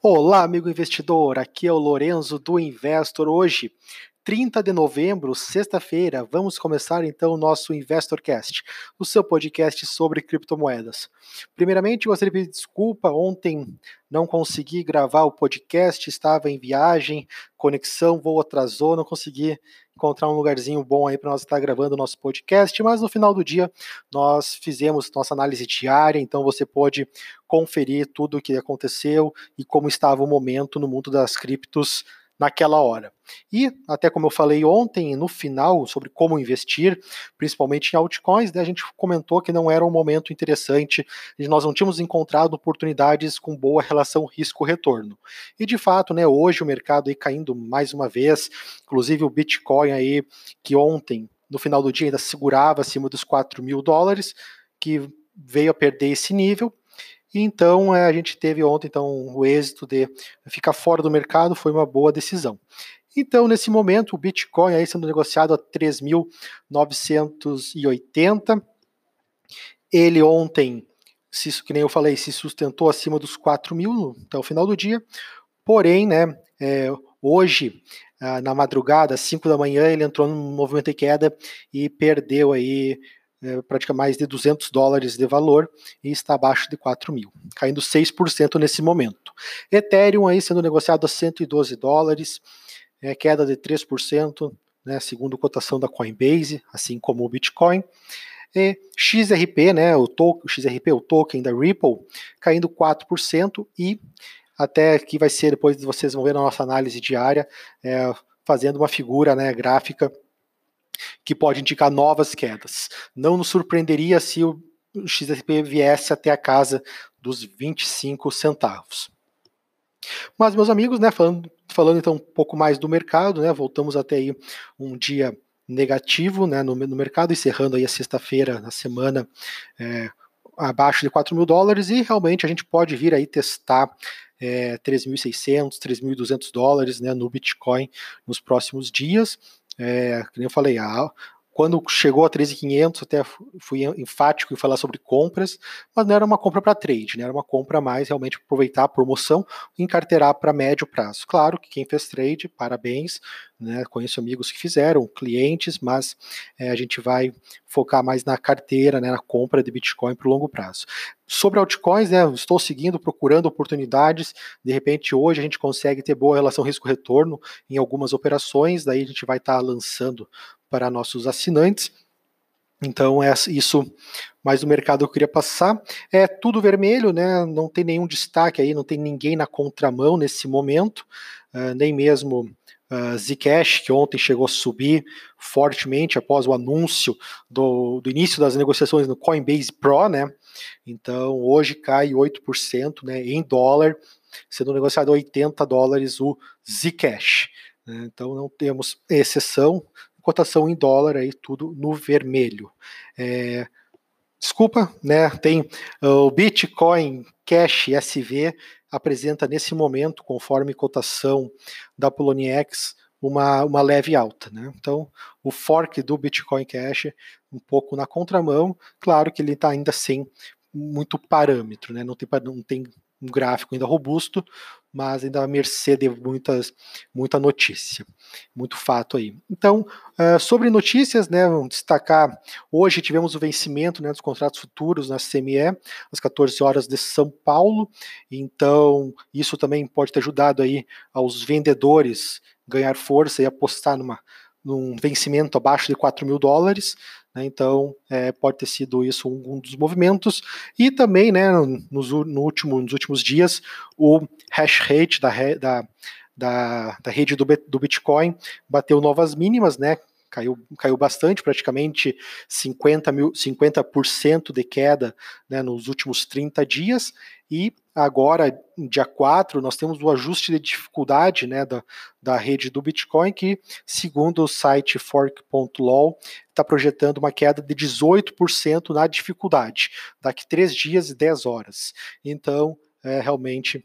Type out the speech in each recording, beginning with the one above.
Olá, amigo investidor. Aqui é o Lorenzo do Investor. Hoje, 30 de novembro, sexta-feira, vamos começar então o nosso InvestorCast, o seu podcast sobre criptomoedas. Primeiramente, gostaria de pedir desculpa, ontem não consegui gravar o podcast, estava em viagem, conexão, voo atrasou, não consegui encontrar um lugarzinho bom aí para nós estar gravando o nosso podcast, mas no final do dia nós fizemos nossa análise diária, então você pode conferir tudo o que aconteceu e como estava o momento no mundo das criptos naquela hora. E, até como eu falei ontem, no final, sobre como investir, principalmente em altcoins, né, a gente comentou que não era um momento interessante nós não tínhamos encontrado oportunidades com boa relação risco-retorno. E, de fato, né, hoje o mercado aí caindo mais uma vez, inclusive o Bitcoin aí, que ontem, no final do dia, ainda segurava acima dos 4 mil dólares, que veio a perder esse nível, então é, a gente teve ontem então o êxito de ficar fora do mercado, foi uma boa decisão. Então, nesse momento, o Bitcoin aí sendo negociado a 3.980. Ele ontem, se, que nem eu falei, se sustentou acima dos 4 mil até o final do dia. Porém, né, é, hoje, ah, na madrugada, às 5 da manhã, ele entrou num movimento de queda e perdeu aí é, mais de 200 dólares de valor e está abaixo de 4 mil, caindo 6% nesse momento. Ethereum aí sendo negociado a 112 dólares, é, queda de 3%, né, segundo cotação da Coinbase, assim como o Bitcoin. E XRP, né, o, to XRP, o token da Ripple, caindo 4% e até que vai ser, depois vocês vão ver na nossa análise diária, é, fazendo uma figura né, gráfica que pode indicar novas quedas. Não nos surpreenderia se o XRP viesse até a casa dos 25 centavos. Mas, meus amigos, né, falando, falando então um pouco mais do mercado, né, voltamos até aí um dia negativo né, no, no mercado, encerrando aí a sexta-feira, na semana, é, abaixo de 4 mil dólares, e realmente a gente pode vir aí testar é, 3.600, 3.200 dólares né, no Bitcoin nos próximos dias. É, como eu falei, a, quando chegou a 13.500, até fui enfático em falar sobre compras, mas não era uma compra para trade, né? era uma compra mais realmente aproveitar a promoção e encarteirar para médio prazo. Claro que quem fez trade, parabéns, né? conheço amigos que fizeram, clientes, mas é, a gente vai focar mais na carteira, né? na compra de Bitcoin para o longo prazo. Sobre altcoins, né, estou seguindo, procurando oportunidades. De repente, hoje a gente consegue ter boa relação risco-retorno em algumas operações. Daí a gente vai estar tá lançando para nossos assinantes. Então, é isso mais o mercado eu queria passar. É tudo vermelho, né? Não tem nenhum destaque aí, não tem ninguém na contramão nesse momento, uh, nem mesmo uh, Zcash, que ontem chegou a subir fortemente após o anúncio do, do início das negociações no Coinbase Pro, né? Então, hoje cai 8% né, em dólar, sendo negociado a 80 dólares o Zcash. Né? Então, não temos exceção, cotação em dólar aí, tudo no vermelho. É, desculpa, né? Tem o Bitcoin Cash SV apresenta nesse momento, conforme cotação da Poloniex, uma, uma leve alta. Né? Então, o fork do Bitcoin Cash um pouco na contramão, claro que ele está ainda sem muito parâmetro, né? não, tem, não tem um gráfico ainda robusto, mas ainda à mercê de muitas, muita notícia, muito fato aí. Então, sobre notícias, né, vamos destacar, hoje tivemos o vencimento né, dos contratos futuros na CME, às 14 horas de São Paulo, então isso também pode ter ajudado aí aos vendedores ganhar força e apostar numa, num vencimento abaixo de 4 mil dólares, então é, pode ter sido isso um, um, dos movimentos, e também né, nos, no último, nos últimos dias o hash rate da, da, da, da rede do, do Bitcoin bateu novas mínimas, né, caiu, caiu bastante, praticamente 50%, mil, 50 de queda né, nos últimos 30 dias, e agora, dia 4, nós temos o ajuste de dificuldade né, da, da rede do Bitcoin, que, segundo o site fork.law, está projetando uma queda de 18% na dificuldade, daqui 3 dias e 10 horas. Então, é, realmente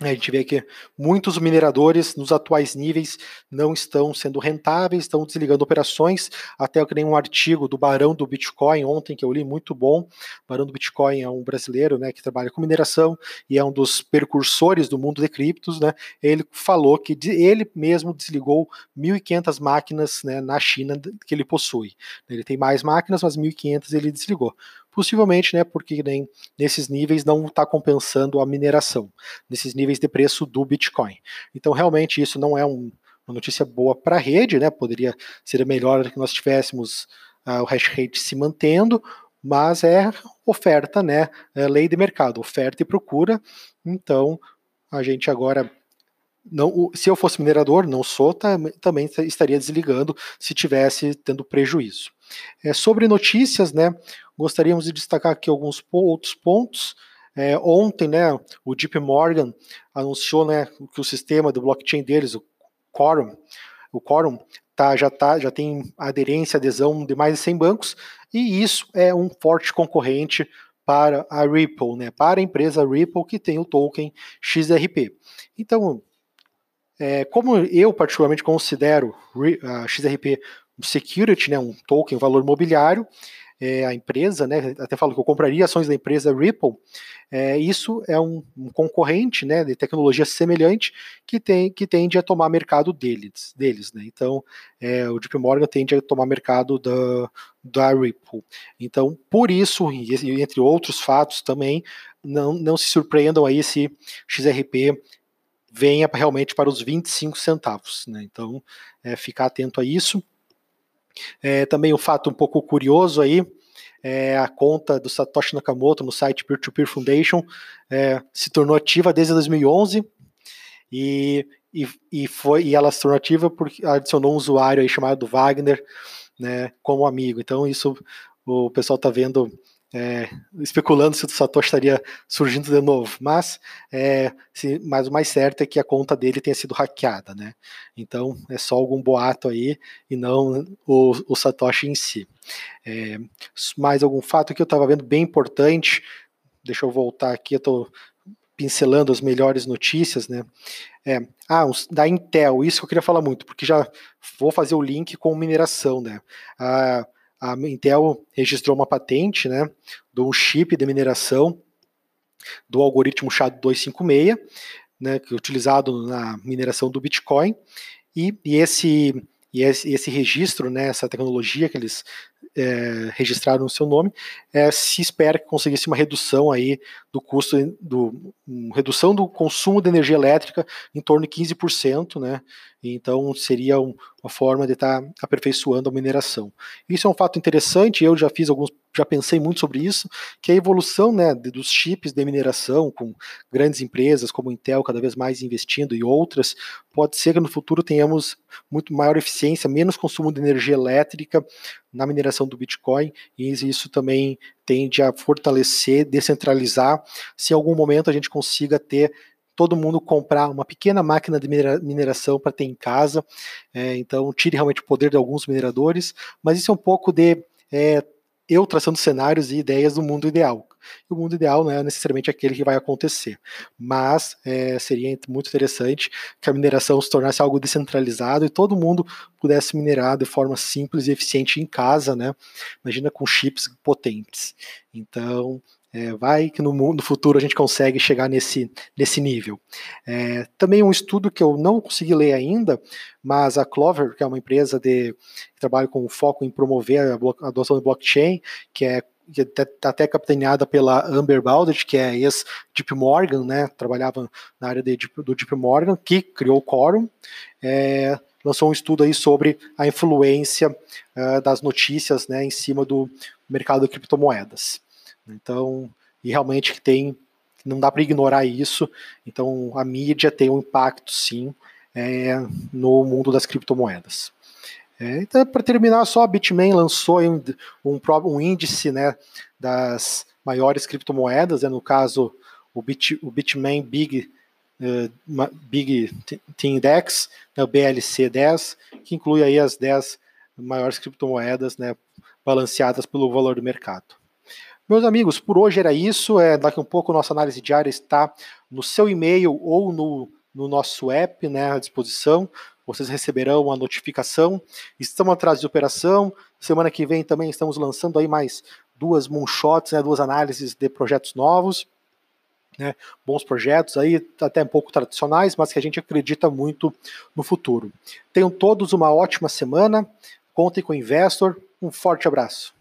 A gente vê que muitos mineradores nos atuais níveis não estão sendo rentáveis, estão desligando operações. Até eu criei um artigo do Barão do Bitcoin ontem que eu li, muito bom. O Barão do Bitcoin é um brasileiro né, que trabalha com mineração e é um dos percursores do mundo de criptos. Né? Ele falou que ele mesmo desligou 1.500 máquinas né, na China que ele possui. Ele tem mais máquinas, mas 1.500 ele desligou possivelmente, né, porque nem nesses níveis não está compensando a mineração, nesses níveis de preço do Bitcoin. Então, realmente, isso não é um, uma notícia boa para a rede, né? Poderia ser melhor que nós tivéssemos uh, o hash rate se mantendo, mas é oferta, né? É lei de mercado, oferta e procura. Então, a gente agora não, se eu fosse minerador, não sou, também estaria desligando se tivesse tendo prejuízo. É, sobre notícias, né, gostaríamos de destacar aqui alguns outros pontos. É, ontem, né, o JP Morgan anunciou, né, que o sistema do blockchain deles, o Quorum, o Quorum tá, já, tá, já tem aderência, adesão de mais de 100 bancos, e isso é um forte concorrente para a Ripple, né, para a empresa Ripple que tem o token XRP. Então, é, como eu particularmente considero a XRP um security, né, um token, um valor mobiliário, é, a empresa, né, até falo que eu compraria ações da empresa Ripple, é, isso é um, um, concorrente né, de tecnologia semelhante que, tem, que tende a tomar mercado deles. deles né? Então, é, o JP Morgan tende a tomar mercado da, da Ripple. Então, por isso, e entre outros fatos também, não, não se surpreendam aí se XRP venha realmente para os 25 centavos. Né? Então, é, ficar atento a isso. É, também um fato um pouco curioso aí, é, a conta do Satoshi Nakamoto no site Peer-to-Peer -Peer Foundation é, se tornou ativa desde 2011 e, e, e, foi, e ela se tornou ativa porque adicionou um usuário aí chamado Wagner né, como amigo. Então isso o pessoal está vendo é, especulando se o Satoshi estaria surgindo de novo, mas, é, se, mas o mais certo é que a conta dele tenha sido hackeada, né? Então é só algum boato aí e não o, o Satoshi em si. É, mais algum fato que eu estava vendo bem importante, deixa eu voltar aqui, eu estou pincelando as melhores notícias, né? É, ah, da Intel, isso que eu queria falar muito, porque já vou fazer o link com mineração, né? Ah, a Intel registrou uma patente né, de um chip de mineração do algoritmo SHA-256, né, que é utilizado na mineração do Bitcoin, e, e esse e esse, esse, registro, né, essa tecnologia que eles é, registraram no seu nome, é, se espera que conseguisse uma redução aí do custo, do, redução do consumo de energia elétrica em torno de 15%, né? Então seria um, uma forma de estar tá aperfeiçoando a mineração. Isso é um fato interessante, eu já fiz alguns, já pensei muito sobre isso, que a evolução né, dos chips de mineração, com grandes empresas como Intel cada vez mais investindo e outras, pode ser que no futuro tenhamos muito maior eficiência, menos consumo de energia elétrica na mineração do Bitcoin, e isso também tende a fortalecer, descentralizar, se em algum momento a gente consiga ter todo mundo comprar uma pequena máquina de mineração para ter em casa. É, então, tire realmente o poder de alguns mineradores, mas isso é um pouco de é, eu traçando cenários e ideias do mundo ideal. O mundo ideal não é necessariamente aquele que vai acontecer, mas é, seria muito interessante que a mineração se tornasse algo descentralizado e todo mundo pudesse minerar de forma simples e eficiente em casa, né? Imagina com chips potentes. Então, é, vai que no, no, futuro a gente consegue chegar nesse, nesse nível. É, também um estudo que eu não consegui ler ainda, mas a Clover, que é uma empresa de, que trabalha com foco em promover a, a adoção do blockchain, que é que está até capitaneada pela Amber Baldet, que é ex-Deep Morgan, né, trabalhava na área de, do Deep Morgan, que criou o Quorum, é, lançou um estudo aí sobre a influência uh, das notícias né, em cima do mercado de criptomoedas. Então, e realmente tem, não dá para ignorar isso. Então, a mídia tem um impacto, sim, é, no mundo das criptomoedas. É, então, para terminar, só a Bitmain lançou um, um, um, índice né, das maiores criptomoedas, né, no caso o, Bit, o Bitmain Big, uh, Big T Index, né, o BLC10, que inclui aí as 10 maiores criptomoedas né, balanceadas pelo valor do mercado. Meus amigos, por hoje era isso. É, daqui a um pouco nossa análise diária está no seu e-mail ou no, no nosso app né, à disposição. Vocês receberão a notificação. Estamos atrás de operação. Semana que vem também estamos lançando aí mais duas moonshots, né, duas análises de projetos novos. Né, bons projetos aí, até um pouco tradicionais, mas que a gente acredita muito no futuro. Tenham todos uma ótima semana, contem com o Investor, um forte abraço.